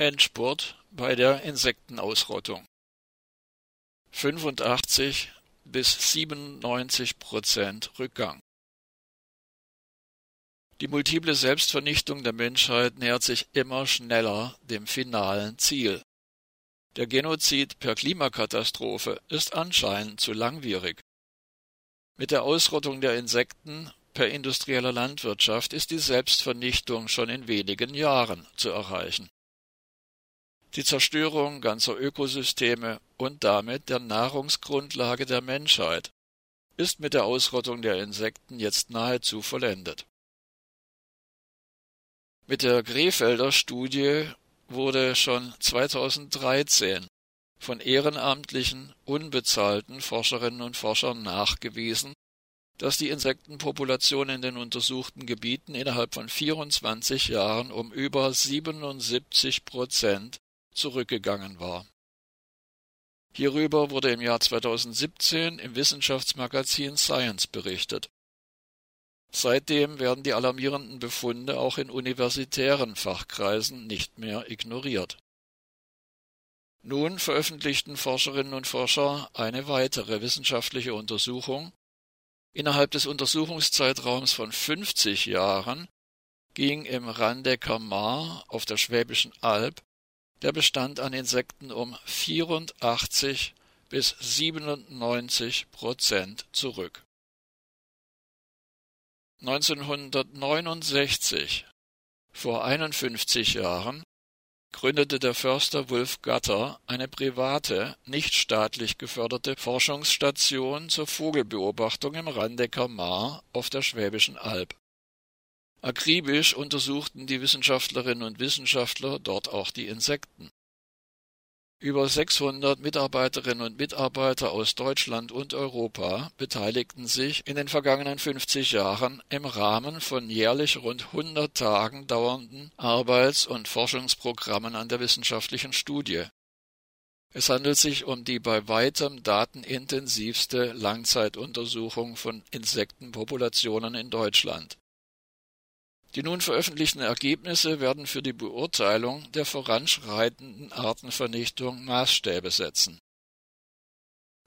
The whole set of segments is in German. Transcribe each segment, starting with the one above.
Endspurt bei der Insektenausrottung. 85 bis 97 Prozent Rückgang. Die multiple Selbstvernichtung der Menschheit nähert sich immer schneller dem finalen Ziel. Der Genozid per Klimakatastrophe ist anscheinend zu langwierig. Mit der Ausrottung der Insekten per industrieller Landwirtschaft ist die Selbstvernichtung schon in wenigen Jahren zu erreichen. Die Zerstörung ganzer Ökosysteme und damit der Nahrungsgrundlage der Menschheit ist mit der Ausrottung der Insekten jetzt nahezu vollendet. Mit der Krefelder Studie wurde schon 2013 von ehrenamtlichen, unbezahlten Forscherinnen und Forschern nachgewiesen, dass die Insektenpopulation in den untersuchten Gebieten innerhalb von 24 Jahren um über 77 Prozent zurückgegangen war. Hierüber wurde im Jahr 2017 im Wissenschaftsmagazin Science berichtet. Seitdem werden die alarmierenden Befunde auch in universitären Fachkreisen nicht mehr ignoriert. Nun veröffentlichten Forscherinnen und Forscher eine weitere wissenschaftliche Untersuchung. Innerhalb des Untersuchungszeitraums von 50 Jahren ging im Randecker Maar auf der Schwäbischen Alb der Bestand an Insekten um 84 bis 97 Prozent zurück. 1969, vor 51 Jahren, gründete der Förster Wulf Gatter eine private, nicht staatlich geförderte Forschungsstation zur Vogelbeobachtung im Randecker Maar auf der Schwäbischen Alb. Akribisch untersuchten die Wissenschaftlerinnen und Wissenschaftler dort auch die Insekten. Über 600 Mitarbeiterinnen und Mitarbeiter aus Deutschland und Europa beteiligten sich in den vergangenen 50 Jahren im Rahmen von jährlich rund 100 Tagen dauernden Arbeits- und Forschungsprogrammen an der wissenschaftlichen Studie. Es handelt sich um die bei weitem datenintensivste Langzeituntersuchung von Insektenpopulationen in Deutschland. Die nun veröffentlichten Ergebnisse werden für die Beurteilung der voranschreitenden Artenvernichtung Maßstäbe setzen.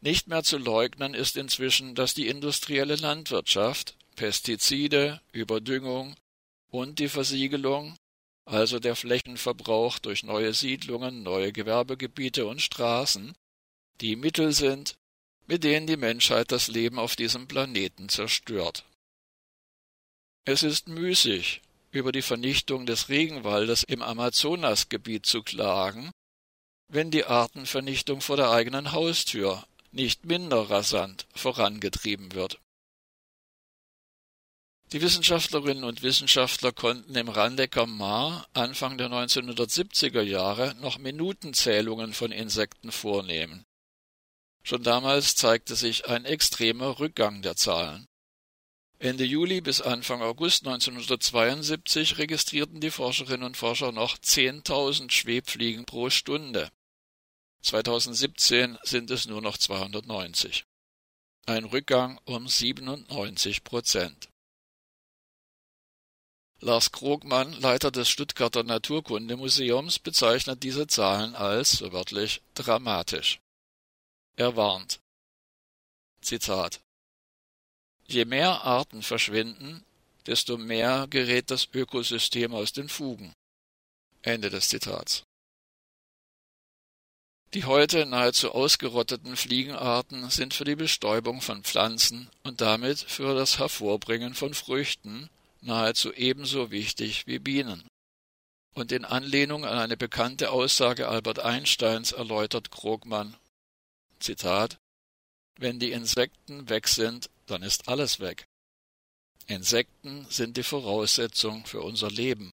Nicht mehr zu leugnen ist inzwischen, dass die industrielle Landwirtschaft Pestizide, Überdüngung und die Versiegelung, also der Flächenverbrauch durch neue Siedlungen, neue Gewerbegebiete und Straßen, die Mittel sind, mit denen die Menschheit das Leben auf diesem Planeten zerstört. Es ist müßig, über die Vernichtung des Regenwaldes im Amazonasgebiet zu klagen, wenn die Artenvernichtung vor der eigenen Haustür nicht minder rasant vorangetrieben wird. Die Wissenschaftlerinnen und Wissenschaftler konnten im Randecker Maar Anfang der 1970er Jahre noch Minutenzählungen von Insekten vornehmen. Schon damals zeigte sich ein extremer Rückgang der Zahlen. Ende Juli bis Anfang August 1972 registrierten die Forscherinnen und Forscher noch 10.000 Schwebfliegen pro Stunde. 2017 sind es nur noch 290. Ein Rückgang um 97 Prozent. Lars Krogmann, Leiter des Stuttgarter Naturkundemuseums, bezeichnet diese Zahlen als, so wörtlich, dramatisch. Er warnt. Zitat Je mehr Arten verschwinden, desto mehr gerät das Ökosystem aus den Fugen. Ende des Zitats. Die heute nahezu ausgerotteten Fliegenarten sind für die Bestäubung von Pflanzen und damit für das Hervorbringen von Früchten nahezu ebenso wichtig wie Bienen. Und in Anlehnung an eine bekannte Aussage Albert Einsteins erläutert Krogmann Zitat Wenn die Insekten weg sind, dann ist alles weg. Insekten sind die Voraussetzung für unser Leben.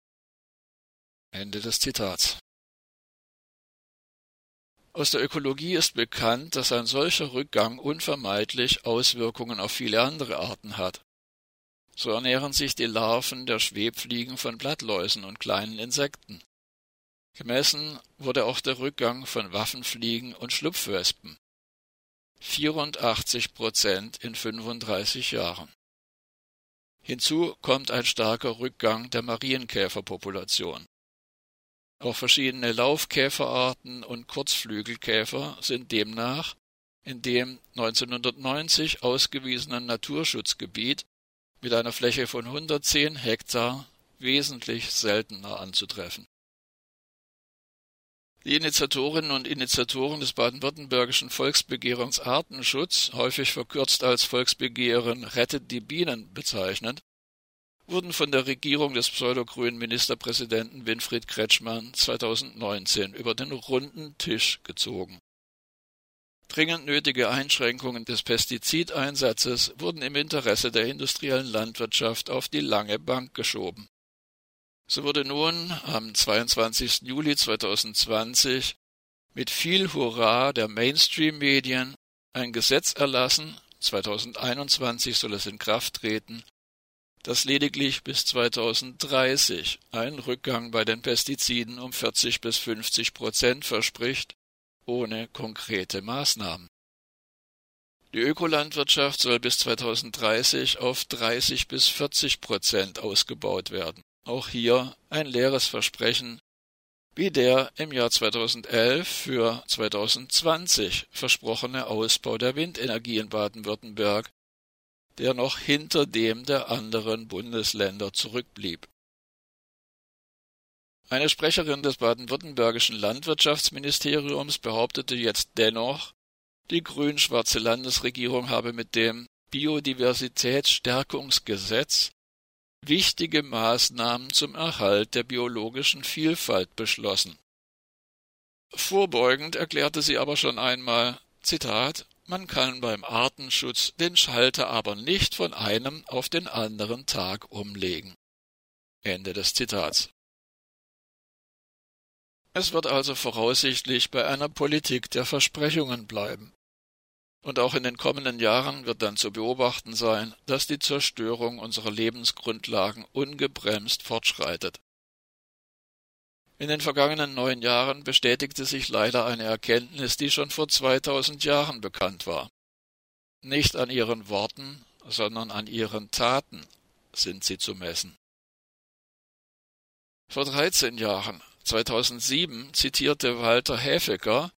Ende des Zitats. Aus der Ökologie ist bekannt, dass ein solcher Rückgang unvermeidlich Auswirkungen auf viele andere Arten hat. So ernähren sich die Larven der Schwebfliegen von Blattläusen und kleinen Insekten. Gemessen wurde auch der Rückgang von Waffenfliegen und Schlupfwespen. 84 Prozent in 35 Jahren. Hinzu kommt ein starker Rückgang der Marienkäferpopulation. Auch verschiedene Laufkäferarten und Kurzflügelkäfer sind demnach in dem 1990 ausgewiesenen Naturschutzgebiet mit einer Fläche von 110 Hektar wesentlich seltener anzutreffen. Die Initiatorinnen und Initiatoren des baden-württembergischen Volksbegehrens Artenschutz, häufig verkürzt als Volksbegehren Rettet die Bienen bezeichnet, wurden von der Regierung des pseudogrünen Ministerpräsidenten Winfried Kretschmann 2019 über den runden Tisch gezogen. Dringend nötige Einschränkungen des Pestizideinsatzes wurden im Interesse der industriellen Landwirtschaft auf die lange Bank geschoben. So wurde nun am 22. Juli 2020 mit viel Hurra der Mainstream-Medien ein Gesetz erlassen, 2021 soll es in Kraft treten, das lediglich bis 2030 einen Rückgang bei den Pestiziden um 40 bis 50 Prozent verspricht, ohne konkrete Maßnahmen. Die Ökolandwirtschaft soll bis 2030 auf 30 bis 40 Prozent ausgebaut werden. Auch hier ein leeres Versprechen, wie der im Jahr 2011 für 2020 versprochene Ausbau der Windenergie in Baden-Württemberg, der noch hinter dem der anderen Bundesländer zurückblieb. Eine Sprecherin des baden-württembergischen Landwirtschaftsministeriums behauptete jetzt dennoch, die grün-schwarze Landesregierung habe mit dem Biodiversitätsstärkungsgesetz wichtige Maßnahmen zum Erhalt der biologischen Vielfalt beschlossen. Vorbeugend erklärte sie aber schon einmal, Zitat, man kann beim Artenschutz den Schalter aber nicht von einem auf den anderen Tag umlegen. Ende des Zitats. Es wird also voraussichtlich bei einer Politik der Versprechungen bleiben. Und auch in den kommenden Jahren wird dann zu beobachten sein, dass die Zerstörung unserer Lebensgrundlagen ungebremst fortschreitet. In den vergangenen neun Jahren bestätigte sich leider eine Erkenntnis, die schon vor 2000 Jahren bekannt war. Nicht an ihren Worten, sondern an ihren Taten sind sie zu messen. Vor 13 Jahren, 2007, zitierte Walter Häfecker,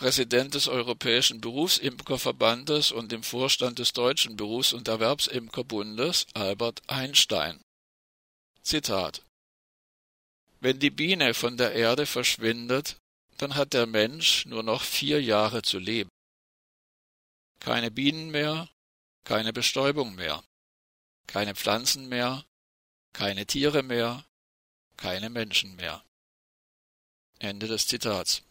Präsident des Europäischen Berufsimkerverbandes und im Vorstand des Deutschen Berufs- und Erwerbsimkerbundes Albert Einstein. Zitat Wenn die Biene von der Erde verschwindet, dann hat der Mensch nur noch vier Jahre zu leben. Keine Bienen mehr, keine Bestäubung mehr, keine Pflanzen mehr, keine Tiere mehr, keine Menschen mehr. Ende des Zitats.